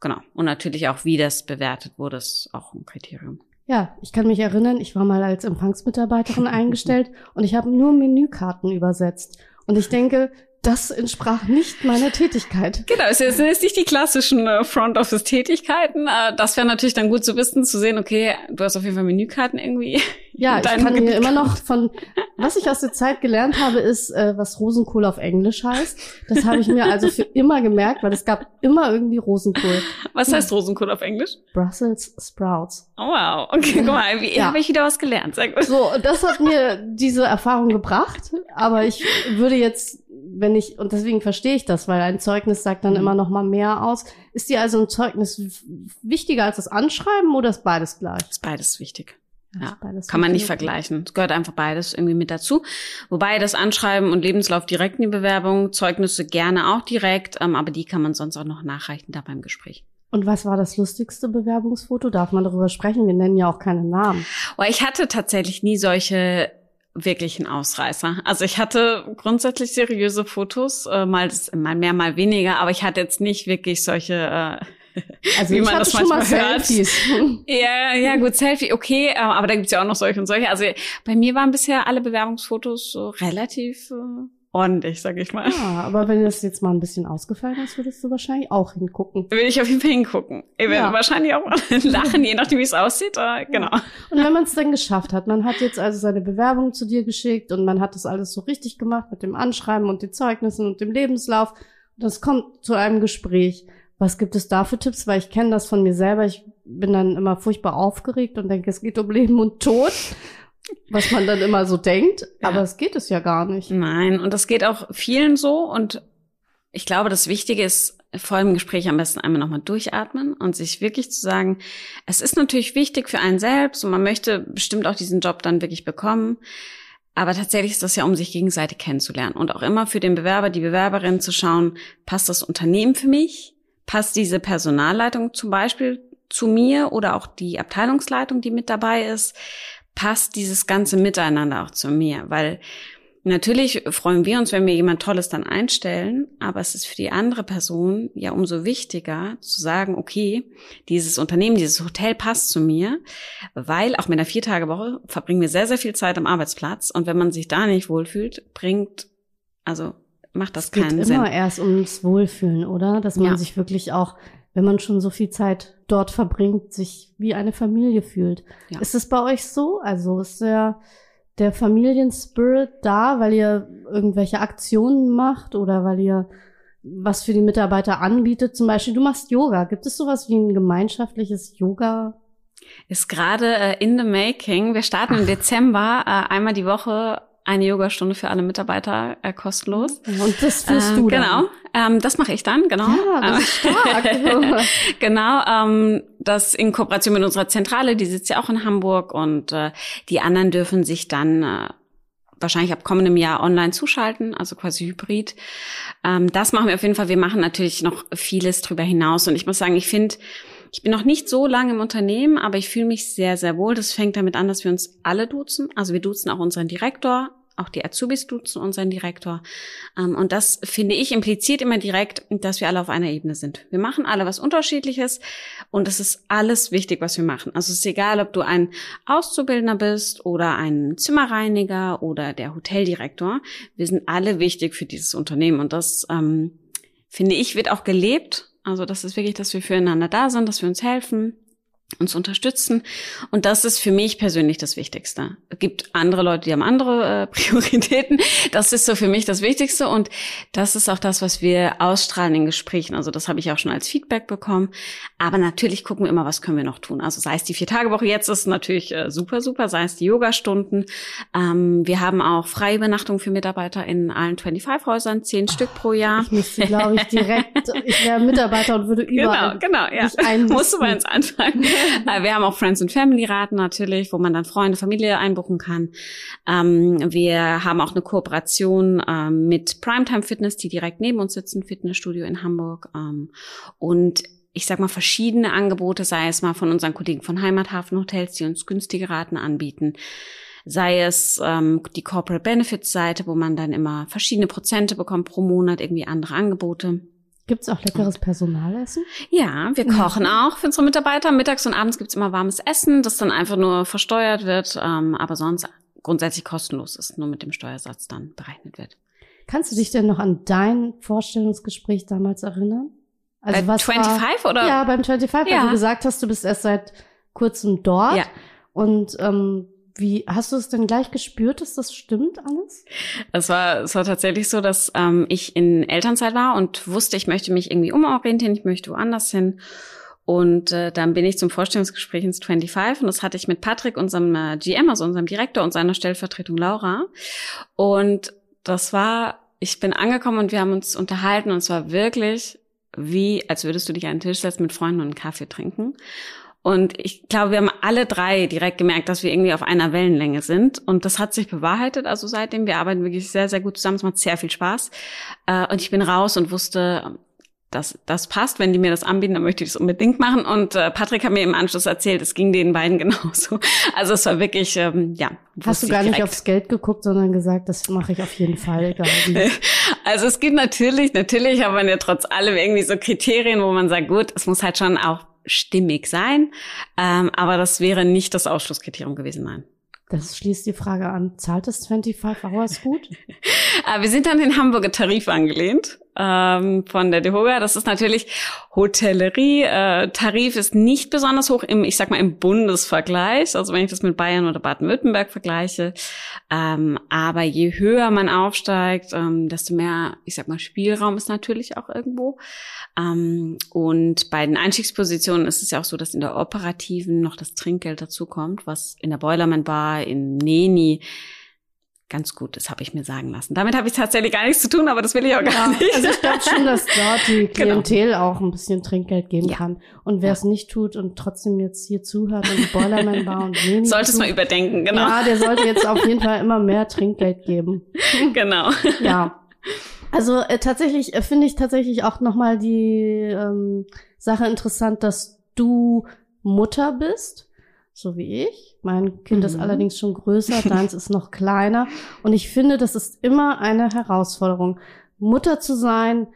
genau. Und natürlich auch, wie das bewertet wurde, ist auch ein Kriterium. Ja, ich kann mich erinnern, ich war mal als Empfangsmitarbeiterin [LAUGHS] eingestellt und ich habe nur Menükarten übersetzt. Und ich denke, das entsprach nicht meiner Tätigkeit. Genau, es sind jetzt nicht die klassischen äh, Front Office Tätigkeiten. Äh, das wäre natürlich dann gut zu wissen, zu sehen, okay, du hast auf jeden Fall Menükarten irgendwie. Ja, ich kann mir immer noch von, was ich aus der Zeit gelernt habe, ist, äh, was Rosenkohl auf Englisch heißt. Das habe ich mir also für immer gemerkt, weil es gab immer irgendwie Rosenkohl. Was heißt Rosenkohl auf Englisch? Brussels Sprouts. Oh wow, okay, guck mal, wie ja. habe ich wieder was gelernt. Sehr gut. So, das hat mir diese Erfahrung gebracht, aber ich würde jetzt wenn ich, und deswegen verstehe ich das, weil ein Zeugnis sagt dann mhm. immer noch mal mehr aus. Ist dir also ein Zeugnis wichtiger als das Anschreiben oder ist beides gleich? Ist beides wichtig. Ja, beides kann man nicht vergleichen. Es gehört einfach beides irgendwie mit dazu. Wobei das Anschreiben und Lebenslauf direkt in die Bewerbung, Zeugnisse gerne auch direkt, ähm, aber die kann man sonst auch noch nachreichen da beim Gespräch. Und was war das lustigste Bewerbungsfoto? Darf man darüber sprechen? Wir nennen ja auch keine Namen. Oh, ich hatte tatsächlich nie solche wirklich ein Ausreißer. Also ich hatte grundsätzlich seriöse Fotos, äh, mal, mal mehr, mal weniger, aber ich hatte jetzt nicht wirklich solche, äh, [LAUGHS] also wie man das manchmal hört. Selfies. [LAUGHS] Ja, ja, gut, Selfie, okay, äh, aber da gibt's ja auch noch solche und solche. Also bei mir waren bisher alle Bewerbungsfotos so relativ äh, ordentlich, sag ich mal. Ja, aber wenn das jetzt mal ein bisschen ausgefallen ist, würdest du wahrscheinlich auch hingucken. Will ich auf jeden Fall hingucken. Ich werde ja. wahrscheinlich auch [LAUGHS] lachen, je nachdem, wie es aussieht. Aber genau. Ja. Und wenn man es dann geschafft hat, man hat jetzt also seine Bewerbung zu dir geschickt und man hat das alles so richtig gemacht mit dem Anschreiben und den Zeugnissen und dem Lebenslauf. Und das kommt zu einem Gespräch. Was gibt es da für Tipps? Weil ich kenne das von mir selber. Ich bin dann immer furchtbar aufgeregt und denke, es geht um Leben und Tod was man dann immer so denkt, ja. aber es geht es ja gar nicht. Nein, und das geht auch vielen so und ich glaube, das Wichtige ist, vor dem Gespräch am besten einmal nochmal durchatmen und sich wirklich zu sagen, es ist natürlich wichtig für einen selbst und man möchte bestimmt auch diesen Job dann wirklich bekommen. Aber tatsächlich ist das ja, um sich gegenseitig kennenzulernen und auch immer für den Bewerber, die Bewerberin zu schauen, passt das Unternehmen für mich? Passt diese Personalleitung zum Beispiel zu mir oder auch die Abteilungsleitung, die mit dabei ist? Passt dieses ganze Miteinander auch zu mir, weil Natürlich freuen wir uns, wenn wir jemand Tolles dann einstellen, aber es ist für die andere Person ja umso wichtiger zu sagen, okay, dieses Unternehmen, dieses Hotel passt zu mir, weil auch mit einer Viertagewoche verbringen wir sehr, sehr viel Zeit am Arbeitsplatz und wenn man sich da nicht wohlfühlt, bringt, also macht das es keinen geht Sinn. immer erst ums Wohlfühlen, oder? Dass man ja. sich wirklich auch wenn man schon so viel Zeit dort verbringt, sich wie eine Familie fühlt. Ja. Ist es bei euch so? Also ist der, der Familienspirit da, weil ihr irgendwelche Aktionen macht oder weil ihr was für die Mitarbeiter anbietet? Zum Beispiel, du machst Yoga. Gibt es sowas wie ein gemeinschaftliches Yoga? Ist gerade äh, in the making. Wir starten Ach. im Dezember äh, einmal die Woche eine Yogastunde für alle Mitarbeiter äh, kostenlos. Und das führst äh, du dann? Genau, ähm, das mache ich dann, genau. Ja, das ist stark. [LAUGHS] genau, ähm, das in Kooperation mit unserer Zentrale, die sitzt ja auch in Hamburg und äh, die anderen dürfen sich dann äh, wahrscheinlich ab kommendem Jahr online zuschalten, also quasi hybrid. Ähm, das machen wir auf jeden Fall. Wir machen natürlich noch vieles drüber hinaus und ich muss sagen, ich finde, ich bin noch nicht so lange im Unternehmen, aber ich fühle mich sehr, sehr wohl. Das fängt damit an, dass wir uns alle duzen. Also wir duzen auch unseren Direktor, auch die Azubis duzen unseren Direktor. Ähm, und das finde ich impliziert immer direkt, dass wir alle auf einer Ebene sind. Wir machen alle was Unterschiedliches und es ist alles wichtig, was wir machen. Also es ist egal, ob du ein Auszubildender bist oder ein Zimmerreiniger oder der Hoteldirektor. Wir sind alle wichtig für dieses Unternehmen und das ähm, finde ich wird auch gelebt also das ist wirklich, dass wir füreinander da sind, dass wir uns helfen, uns unterstützen. Und das ist für mich persönlich das Wichtigste. Es gibt andere Leute, die haben andere äh, [LAUGHS] Prioritäten. Das ist so für mich das Wichtigste. Und das ist auch das, was wir ausstrahlen in Gesprächen. Also das habe ich auch schon als Feedback bekommen. Aber natürlich gucken wir immer, was können wir noch tun. Also sei es die Vier-Tage-Woche jetzt ist natürlich äh, super, super. Sei es die Yoga-Stunden. Ähm, wir haben auch freie Übernachtung für Mitarbeiter in allen 25-Häusern, zehn oh, Stück pro Jahr. Ich müsste, glaube ich, direkt, ich wäre Mitarbeiter und würde [LAUGHS] überall Genau, genau, ja. Musst du bei uns anfangen. [LAUGHS] Äh, wir haben auch Friends and Family Raten natürlich, wo man dann Freunde, Familie einbuchen kann. Ähm, wir haben auch eine Kooperation ähm, mit Primetime Fitness, die direkt neben uns sitzen, Fitnessstudio in Hamburg. Ähm, und ich sag mal, verschiedene Angebote, sei es mal von unseren Kollegen von Heimathafen Hotels, die uns günstige Raten anbieten, sei es ähm, die Corporate Benefits Seite, wo man dann immer verschiedene Prozente bekommt pro Monat, irgendwie andere Angebote. Gibt's auch leckeres Personalessen? Ja, wir kochen auch für unsere Mitarbeiter. Mittags und abends gibt's immer warmes Essen, das dann einfach nur versteuert wird, ähm, aber sonst grundsätzlich kostenlos ist, nur mit dem Steuersatz dann berechnet wird. Kannst du dich denn noch an dein Vorstellungsgespräch damals erinnern? Also Bei was 25 war, oder? Ja, beim 25, ja. weil du gesagt hast, du bist erst seit kurzem dort. Ja. Und ähm, wie hast du es denn gleich gespürt, dass das stimmt alles? Es war, es war tatsächlich so, dass ähm, ich in Elternzeit war und wusste, ich möchte mich irgendwie umorientieren, ich möchte woanders hin. Und äh, dann bin ich zum Vorstellungsgespräch ins 25 und das hatte ich mit Patrick, unserem äh, GM, also unserem Direktor und seiner Stellvertretung Laura. Und das war, ich bin angekommen und wir haben uns unterhalten und es war wirklich wie, als würdest du dich an den Tisch setzen mit Freunden und einen Kaffee trinken. Und ich glaube, wir haben alle drei direkt gemerkt, dass wir irgendwie auf einer Wellenlänge sind. Und das hat sich bewahrheitet. Also seitdem, wir arbeiten wirklich sehr, sehr gut zusammen. Es macht sehr viel Spaß. Äh, und ich bin raus und wusste, dass das passt. Wenn die mir das anbieten, dann möchte ich das unbedingt machen. Und äh, Patrick hat mir im Anschluss erzählt, es ging den beiden [LAUGHS] genauso. Also es war wirklich, ähm, ja. Hast du gar nicht aufs Geld geguckt, sondern gesagt, das mache ich auf jeden Fall. [LAUGHS] Also es gibt natürlich, natürlich hat man ja trotz allem irgendwie so Kriterien, wo man sagt, gut, es muss halt schon auch stimmig sein. Ähm, aber das wäre nicht das Ausschlusskriterium gewesen, nein. Das schließt die Frage an, zahlt das 25 Hours gut? [LAUGHS] wir sind an den Hamburger Tarif angelehnt ähm, von der DeHoga. Das ist natürlich Hotellerie. Äh, Tarif ist nicht besonders hoch im, ich sag mal, im Bundesvergleich. Also wenn ich das mit Bayern oder Baden-Württemberg vergleiche. Ähm, aber je höher man aufsteigt, ähm, desto mehr, ich sag mal, Spielraum ist natürlich auch irgendwo. Ähm, und bei den Einstiegspositionen ist es ja auch so, dass in der operativen noch das Trinkgeld dazukommt, was in der Boilerman Bar, in Neni ganz gut ist, habe ich mir sagen lassen. Damit habe ich tatsächlich gar nichts zu tun, aber das will ich auch gar ja, nicht. Also ich glaube schon, dass dort die [LAUGHS] genau. Klientel genau. auch ein bisschen Trinkgeld geben ja. kann. Und wer ja. es nicht tut und trotzdem jetzt hier zuhört und die Boilerman Bar und wenig [LAUGHS] Sollte es mal überdenken, genau. Ja, der sollte jetzt auf jeden Fall immer mehr Trinkgeld geben. [LAUGHS] Genau. Ja. Also äh, tatsächlich äh, finde ich tatsächlich auch nochmal die ähm, Sache interessant, dass du Mutter bist so wie ich. Mein Kind mhm. ist allerdings schon größer, [LAUGHS] deins ist noch kleiner. Und ich finde, das ist immer eine Herausforderung, Mutter zu sein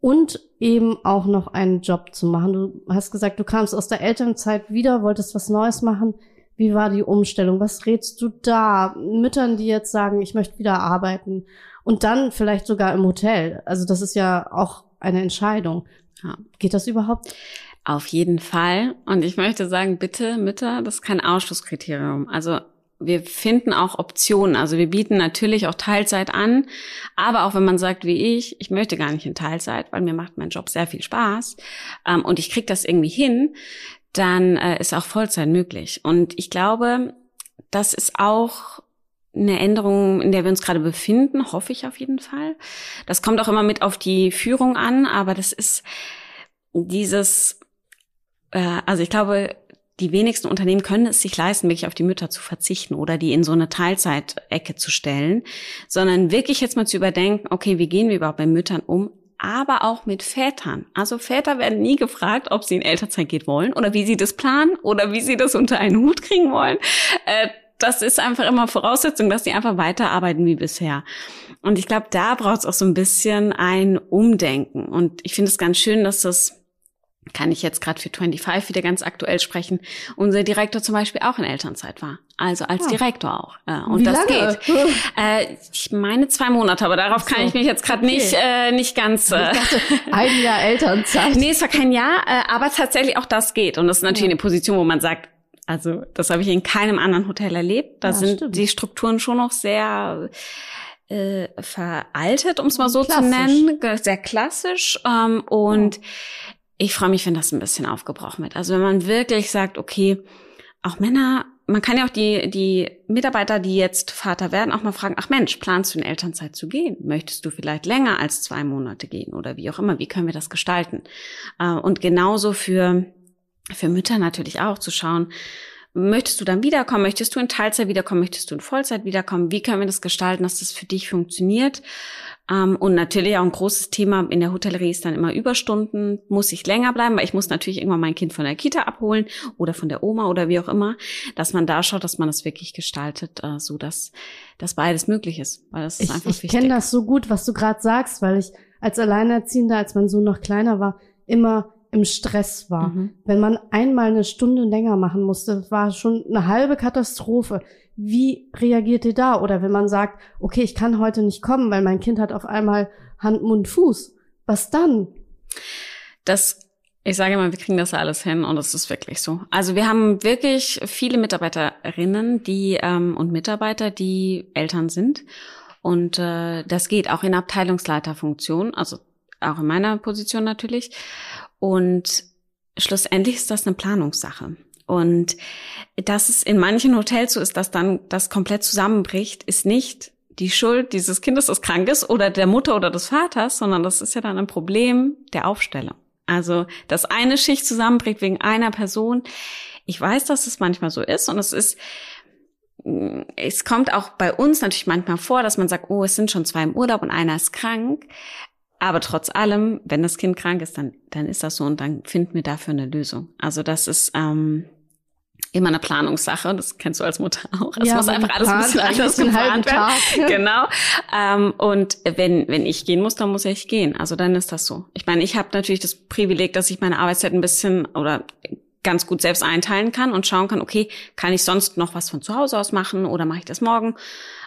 und eben auch noch einen Job zu machen. Du hast gesagt, du kamst aus der Elternzeit wieder, wolltest was Neues machen. Wie war die Umstellung? Was rätst du da Müttern, die jetzt sagen, ich möchte wieder arbeiten und dann vielleicht sogar im Hotel? Also das ist ja auch eine Entscheidung. Ja. Geht das überhaupt? Auf jeden Fall. Und ich möchte sagen, bitte, Mütter, das ist kein Ausschlusskriterium. Also wir finden auch Optionen. Also wir bieten natürlich auch Teilzeit an. Aber auch wenn man sagt, wie ich, ich möchte gar nicht in Teilzeit, weil mir macht mein Job sehr viel Spaß ähm, und ich kriege das irgendwie hin, dann äh, ist auch Vollzeit möglich. Und ich glaube, das ist auch eine Änderung, in der wir uns gerade befinden, hoffe ich auf jeden Fall. Das kommt auch immer mit auf die Führung an, aber das ist dieses äh, also ich glaube, die wenigsten Unternehmen können es sich leisten, wirklich auf die Mütter zu verzichten oder die in so eine Teilzeitecke zu stellen, sondern wirklich jetzt mal zu überdenken, okay, wie gehen wir überhaupt bei Müttern um? aber auch mit Vätern. Also Väter werden nie gefragt, ob sie in Elternzeit gehen wollen oder wie sie das planen oder wie sie das unter einen Hut kriegen wollen. Äh, das ist einfach immer Voraussetzung, dass sie einfach weiterarbeiten wie bisher. Und ich glaube, da braucht es auch so ein bisschen ein Umdenken. Und ich finde es ganz schön, dass das kann ich jetzt gerade für 25 wieder ganz aktuell sprechen, unser Direktor zum Beispiel auch in Elternzeit war. Also als ja. Ah. Direktor auch. Äh, und Wie das lange? geht. [LAUGHS] Äh, ich meine zwei Monate, aber darauf so. kann ich mich jetzt gerade okay. nicht, äh, nicht ganz. Äh, dachte, ein Jahr Elternzeit. [LAUGHS] nee, es war kein Jahr, äh, aber tatsächlich auch das geht. Und das ist natürlich ja. eine Position, wo man sagt, also das habe ich in keinem anderen Hotel erlebt. Da ja, sind stimmt. die Strukturen schon noch sehr äh, veraltet, um es mal so klassisch. zu nennen, sehr klassisch. Ähm, und ich freue mich, wenn das ein bisschen aufgebrochen wird. Also wenn man wirklich sagt, okay, auch Männer, man kann ja auch die, die Mitarbeiter, die jetzt Vater werden, auch mal fragen, ach Mensch, planst du in Elternzeit zu gehen? Möchtest du vielleicht länger als zwei Monate gehen oder wie auch immer? Wie können wir das gestalten? Äh, und genauso für, für Mütter natürlich auch zu schauen, Möchtest du dann wiederkommen? Möchtest du in Teilzeit wiederkommen? Möchtest du in Vollzeit wiederkommen? Wie können wir das gestalten, dass das für dich funktioniert? Ähm, und natürlich auch ein großes Thema in der Hotellerie ist dann immer Überstunden. Muss ich länger bleiben, weil ich muss natürlich irgendwann mein Kind von der Kita abholen oder von der Oma oder wie auch immer, dass man da schaut, dass man das wirklich gestaltet, äh, so dass, dass beides möglich ist. Weil das ist ich, einfach ich wichtig. Ich kenne das so gut, was du gerade sagst, weil ich als Alleinerziehender, als mein Sohn noch kleiner war, immer im Stress war. Mhm. Wenn man einmal eine Stunde länger machen musste, war schon eine halbe Katastrophe. Wie reagiert ihr da? Oder wenn man sagt, okay, ich kann heute nicht kommen, weil mein Kind hat auf einmal Hand, Mund, Fuß. Was dann? Das ich sage mal, wir kriegen das alles hin und es ist wirklich so. Also wir haben wirklich viele Mitarbeiterinnen, die ähm, und Mitarbeiter, die Eltern sind und äh, das geht auch in Abteilungsleiterfunktion, also auch in meiner Position natürlich. Und schlussendlich ist das eine Planungssache. Und dass es in manchen Hotels so ist, dass dann das komplett zusammenbricht, ist nicht die Schuld dieses Kindes, das krank ist, oder der Mutter oder des Vaters, sondern das ist ja dann ein Problem der Aufstellung. Also, dass eine Schicht zusammenbricht wegen einer Person. Ich weiß, dass es manchmal so ist und es ist, es kommt auch bei uns natürlich manchmal vor, dass man sagt, oh, es sind schon zwei im Urlaub und einer ist krank. Aber trotz allem, wenn das Kind krank ist, dann, dann ist das so und dann finden wir dafür eine Lösung. Also das ist ähm, immer eine Planungssache. Das kennst du als Mutter auch. Es ja, muss einfach alles ein bisschen anders geplant werden. genau. Ähm, und wenn wenn ich gehen muss, dann muss ich gehen. Also dann ist das so. Ich meine, ich habe natürlich das Privileg, dass ich meine Arbeitszeit ein bisschen oder ganz gut selbst einteilen kann und schauen kann, okay, kann ich sonst noch was von zu Hause aus machen oder mache ich das morgen?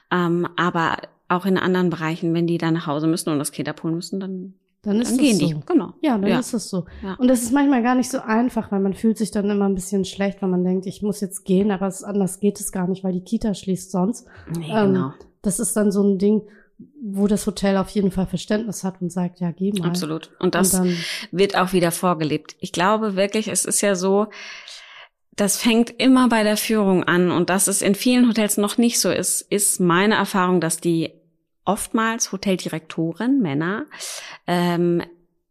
Ähm, aber auch in anderen Bereichen, wenn die dann nach Hause müssen und das Kind abholen müssen, dann dann ist dann gehen so. die. Genau. Ja, dann ja. ist es so. Ja. Und das ist manchmal gar nicht so einfach, weil man fühlt sich dann immer ein bisschen schlecht, wenn man denkt, ich muss jetzt gehen, aber es, anders geht es gar nicht, weil die Kita schließt sonst. Nee, ähm, genau. Das ist dann so ein Ding, wo das Hotel auf jeden Fall Verständnis hat und sagt, ja, geh mal. Absolut. Und das und wird auch wieder vorgelebt. Ich glaube wirklich, es ist ja so, das fängt immer bei der Führung an und dass es in vielen Hotels noch nicht so ist, ist meine Erfahrung, dass die oftmals Hoteldirektoren, Männer, ähm,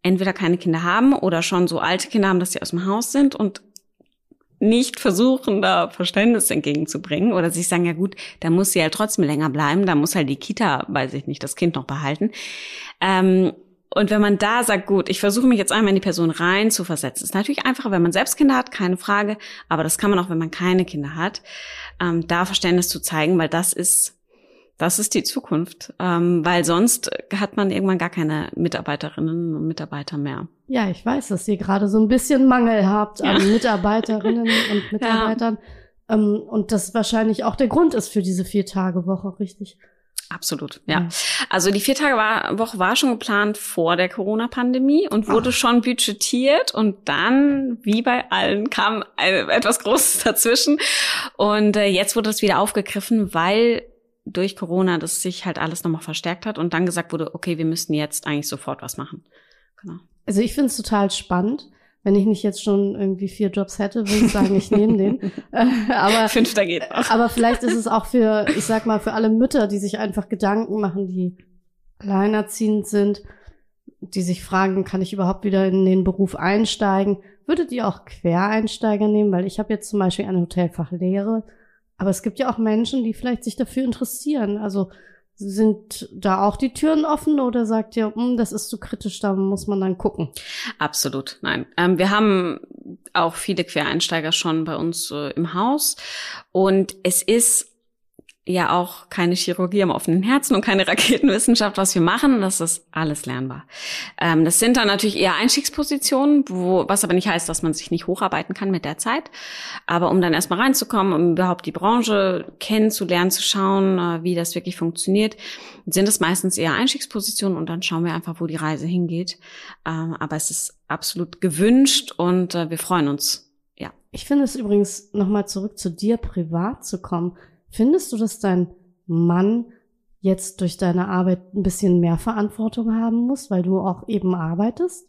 entweder keine Kinder haben oder schon so alte Kinder haben, dass sie aus dem Haus sind und nicht versuchen, da Verständnis entgegenzubringen oder sich sagen, ja gut, da muss sie halt trotzdem länger bleiben, da muss halt die Kita, weiß ich nicht, das Kind noch behalten. Ähm, und wenn man da sagt, gut, ich versuche mich jetzt einmal in die Person rein zu versetzen, ist natürlich einfacher, wenn man selbst Kinder hat, keine Frage, aber das kann man auch, wenn man keine Kinder hat, ähm, da Verständnis zu zeigen, weil das ist das ist die Zukunft, ähm, weil sonst hat man irgendwann gar keine Mitarbeiterinnen und Mitarbeiter mehr. Ja, ich weiß, dass ihr gerade so ein bisschen Mangel habt an ja. [LAUGHS] Mitarbeiterinnen und Mitarbeitern ja. ähm, und das wahrscheinlich auch der Grund ist für diese Vier-Tage-Woche, richtig? Absolut, ja. ja. Also die Vier-Tage-Woche war schon geplant vor der Corona-Pandemie und wurde Ach. schon budgetiert und dann, wie bei allen, kam etwas Großes dazwischen und äh, jetzt wurde es wieder aufgegriffen, weil durch Corona das sich halt alles nochmal verstärkt hat und dann gesagt wurde, okay, wir müssten jetzt eigentlich sofort was machen. Genau. Also ich finde es total spannend. Wenn ich nicht jetzt schon irgendwie vier Jobs hätte, würde ich sagen, ich nehme den. [LAUGHS] aber fünfter geht auch. Aber vielleicht ist es auch für, ich sag mal, für alle Mütter, die sich einfach Gedanken machen, die alleinerziehend sind, die sich fragen, kann ich überhaupt wieder in den Beruf einsteigen? Würdet ihr auch Quereinsteiger nehmen? Weil ich habe jetzt zum Beispiel eine Hotelfachlehre aber es gibt ja auch Menschen, die vielleicht sich dafür interessieren. Also sind da auch die Türen offen oder sagt ihr, hm, das ist zu kritisch, da muss man dann gucken? Absolut, nein. Ähm, wir haben auch viele Quereinsteiger schon bei uns äh, im Haus und es ist ja auch keine Chirurgie am offenen Herzen und keine [LAUGHS] Raketenwissenschaft, was wir machen. Das ist alles lernbar. Ähm, das sind dann natürlich eher Einstiegspositionen, wo, was aber nicht heißt, dass man sich nicht hocharbeiten kann mit der Zeit. Aber um dann erstmal reinzukommen, um überhaupt die Branche kennenzulernen, zu schauen, äh, wie das wirklich funktioniert, sind es meistens eher Einstiegspositionen und dann schauen wir einfach, wo die Reise hingeht. Ähm, aber es ist absolut gewünscht und äh, wir freuen uns. Ich finde es übrigens, nochmal zurück zu dir privat zu kommen. Findest du, dass dein Mann jetzt durch deine Arbeit ein bisschen mehr Verantwortung haben muss, weil du auch eben arbeitest?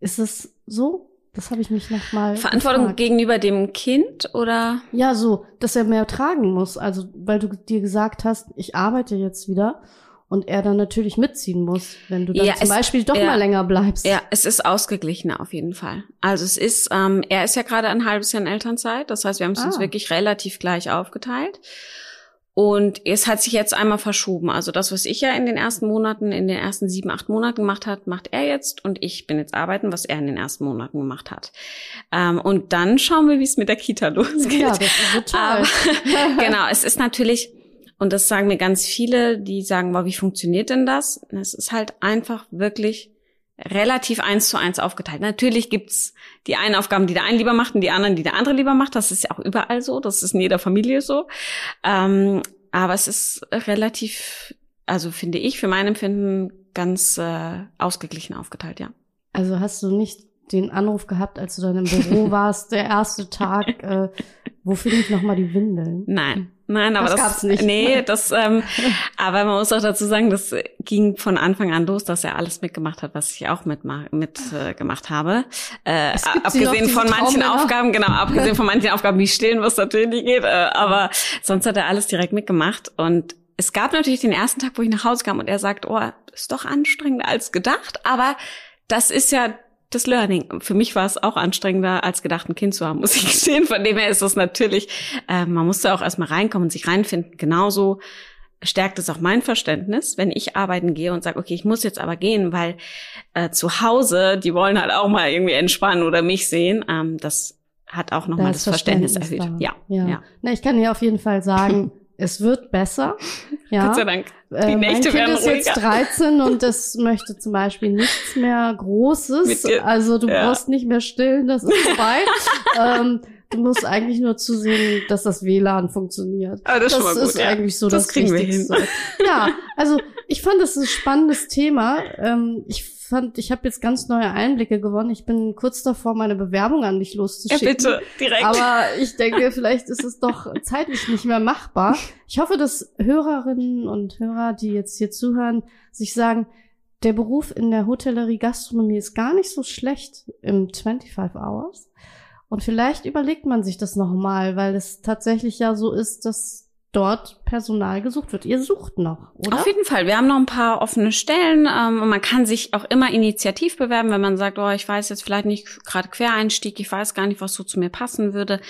Ist es so? Das habe ich mich noch mal Verantwortung gefragt. gegenüber dem Kind oder? Ja, so, dass er mehr tragen muss. Also, weil du dir gesagt hast, ich arbeite jetzt wieder und er dann natürlich mitziehen muss, wenn du dann ja, zum es, Beispiel doch ja, mal länger bleibst. Ja, es ist ausgeglichener auf jeden Fall. Also es ist, ähm, er ist ja gerade ein halbes Jahr in Elternzeit, das heißt, wir haben es ah. uns wirklich relativ gleich aufgeteilt. Und es hat sich jetzt einmal verschoben. Also das, was ich ja in den ersten Monaten, in den ersten sieben, acht Monaten gemacht hat, macht er jetzt. Und ich bin jetzt arbeiten, was er in den ersten Monaten gemacht hat. Ähm, und dann schauen wir, wie es mit der Kita [LAUGHS] losgeht. Ja, das ist total. [LAUGHS] genau, es ist natürlich, und das sagen mir ganz viele, die sagen, wow, wie funktioniert denn das? Es ist halt einfach wirklich relativ eins zu eins aufgeteilt. Natürlich gibt's die einen Aufgaben, die der eine lieber macht und die anderen, die der andere lieber macht. Das ist ja auch überall so. Das ist in jeder Familie so. Ähm, aber es ist relativ, also finde ich für mein Empfinden ganz äh, ausgeglichen aufgeteilt, ja. Also hast du nicht den Anruf gehabt, als du dann im Büro warst, der erste Tag, [LAUGHS] äh, wo finde ich nochmal die Windeln? Nein. Nein, aber das, das, gab's nicht. Nee, [LAUGHS] das, ähm, aber man muss auch dazu sagen, das ging von Anfang an los, dass er alles mitgemacht hat, was ich auch mit, mit äh, gemacht habe. Äh, abgesehen von manchen Aufgaben, genau, abgesehen von manchen Aufgaben wie Stillen, was natürlich nicht geht, äh, aber sonst hat er alles direkt mitgemacht. Und es gab natürlich den ersten Tag, wo ich nach Hause kam und er sagt, oh, ist doch anstrengender als gedacht, aber das ist ja das Learning. Für mich war es auch anstrengender, als gedacht, ein Kind zu haben, muss ich [LAUGHS] gestehen. Von dem her ist es natürlich, äh, man musste auch erstmal reinkommen und sich reinfinden. Genauso stärkt es auch mein Verständnis, wenn ich arbeiten gehe und sage, okay, ich muss jetzt aber gehen, weil äh, zu Hause, die wollen halt auch mal irgendwie entspannen oder mich sehen. Ähm, das hat auch nochmal das, das, Verständnis, Verständnis erhöht. Ja, ja. ja. Na, ich kann dir auf jeden Fall sagen, [LAUGHS] es wird besser. Ja. Gott sei Dank. Die äh, Nächte mein Kind ist jetzt 13 und das [LAUGHS] möchte zum Beispiel nichts mehr Großes. Also du ja. brauchst nicht mehr stillen, das ist vorbei. [LAUGHS] ähm, du musst eigentlich nur zusehen, dass das WLAN funktioniert. Aber das, das ist, ist ja. eigentlich so das, das Wichtigste. Ja, also ich fand, das ist ein spannendes Thema. Ähm, ich fand, ich habe jetzt ganz neue Einblicke gewonnen. Ich bin kurz davor, meine Bewerbung an dich loszuschicken. Ja, bitte, direkt. Aber ich denke, [LAUGHS] vielleicht ist es doch zeitlich nicht mehr machbar. Ich hoffe, dass Hörerinnen und Hörer, die jetzt hier zuhören, sich sagen, der Beruf in der Hotellerie Gastronomie ist gar nicht so schlecht im 25 Hours. Und vielleicht überlegt man sich das nochmal, weil es tatsächlich ja so ist, dass dort Personal gesucht wird. Ihr sucht noch, oder? Auf jeden Fall. Wir haben noch ein paar offene Stellen ähm, und man kann sich auch immer initiativ bewerben, wenn man sagt, oh, ich weiß jetzt vielleicht nicht gerade Quereinstieg, ich weiß gar nicht, was so zu mir passen würde.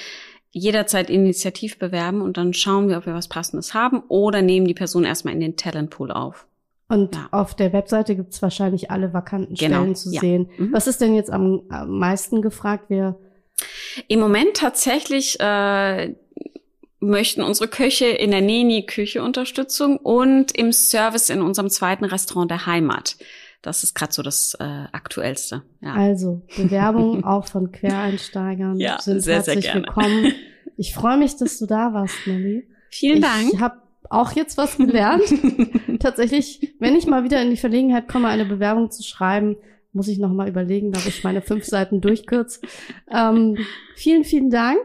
Jederzeit initiativ bewerben und dann schauen wir, ob wir was Passendes haben oder nehmen die Person erstmal in den Talentpool auf. Und ja. auf der Webseite gibt's wahrscheinlich alle vakanten genau. Stellen zu ja. sehen. Mhm. Was ist denn jetzt am, am meisten gefragt? Wir Im Moment tatsächlich äh, möchten unsere Köche in der Neni-Küche Unterstützung und im Service in unserem zweiten Restaurant der Heimat. Das ist gerade so das äh, Aktuellste. Ja. Also Bewerbungen [LAUGHS] auch von Quereinsteigern ja, sind sehr, herzlich sehr gerne. willkommen. [LAUGHS] Ich freue mich, dass du da warst, Nelly. Vielen Dank. Ich habe auch jetzt was gelernt. [LAUGHS] Tatsächlich, wenn ich mal wieder in die Verlegenheit komme, eine Bewerbung zu schreiben, muss ich noch mal überlegen, ob ich meine fünf Seiten durchkürze. Ähm, vielen, vielen Dank.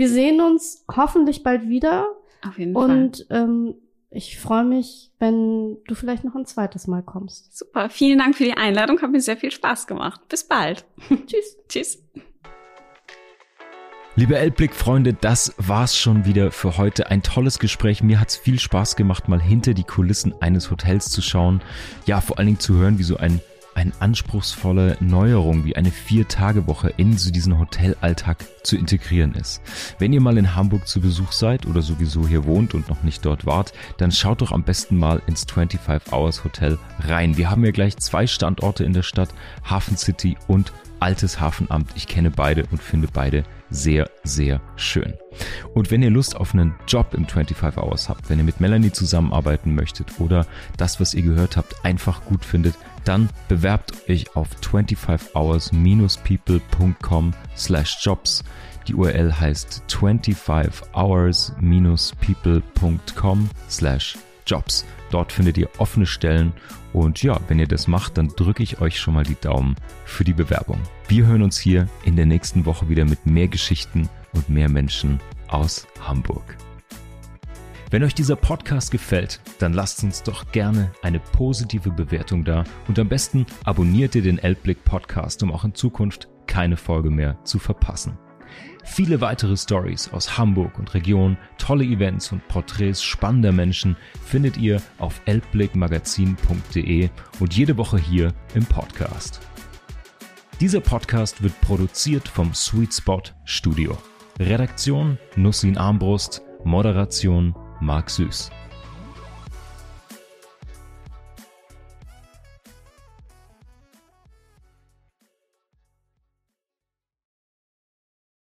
Wir sehen uns hoffentlich bald wieder. Auf jeden Und ähm, ich freue mich, wenn du vielleicht noch ein zweites Mal kommst. Super. Vielen Dank für die Einladung. Hat mir sehr viel Spaß gemacht. Bis bald. [LAUGHS] [LAUGHS] Tschüss. Tschüss. Liebe Elbblick-Freunde, das war's schon wieder für heute. Ein tolles Gespräch. Mir hat's viel Spaß gemacht, mal hinter die Kulissen eines Hotels zu schauen. Ja, vor allen Dingen zu hören, wie so ein eine anspruchsvolle Neuerung wie eine Vier-Tage-Woche in so diesen Hotelalltag zu integrieren ist. Wenn ihr mal in Hamburg zu Besuch seid oder sowieso hier wohnt und noch nicht dort wart, dann schaut doch am besten mal ins 25 Hours Hotel rein. Wir haben ja gleich zwei Standorte in der Stadt, Hafen City und Altes Hafenamt. Ich kenne beide und finde beide sehr, sehr schön. Und wenn ihr Lust auf einen Job im 25 Hours habt, wenn ihr mit Melanie zusammenarbeiten möchtet oder das, was ihr gehört habt, einfach gut findet, dann bewerbt euch auf 25hours-people.com slash jobs. Die URL heißt 25hours-people.com slash jobs. Dort findet ihr offene Stellen und ja, wenn ihr das macht, dann drücke ich euch schon mal die Daumen für die Bewerbung. Wir hören uns hier in der nächsten Woche wieder mit mehr Geschichten und mehr Menschen aus Hamburg. Wenn euch dieser Podcast gefällt, dann lasst uns doch gerne eine positive Bewertung da und am besten abonniert ihr den Elbblick Podcast, um auch in Zukunft keine Folge mehr zu verpassen. Viele weitere Stories aus Hamburg und Region, tolle Events und Porträts spannender Menschen findet ihr auf elbblickmagazin.de und jede Woche hier im Podcast. Dieser Podcast wird produziert vom Sweet Spot Studio. Redaktion Nussin Armbrust, Moderation Marc Süß.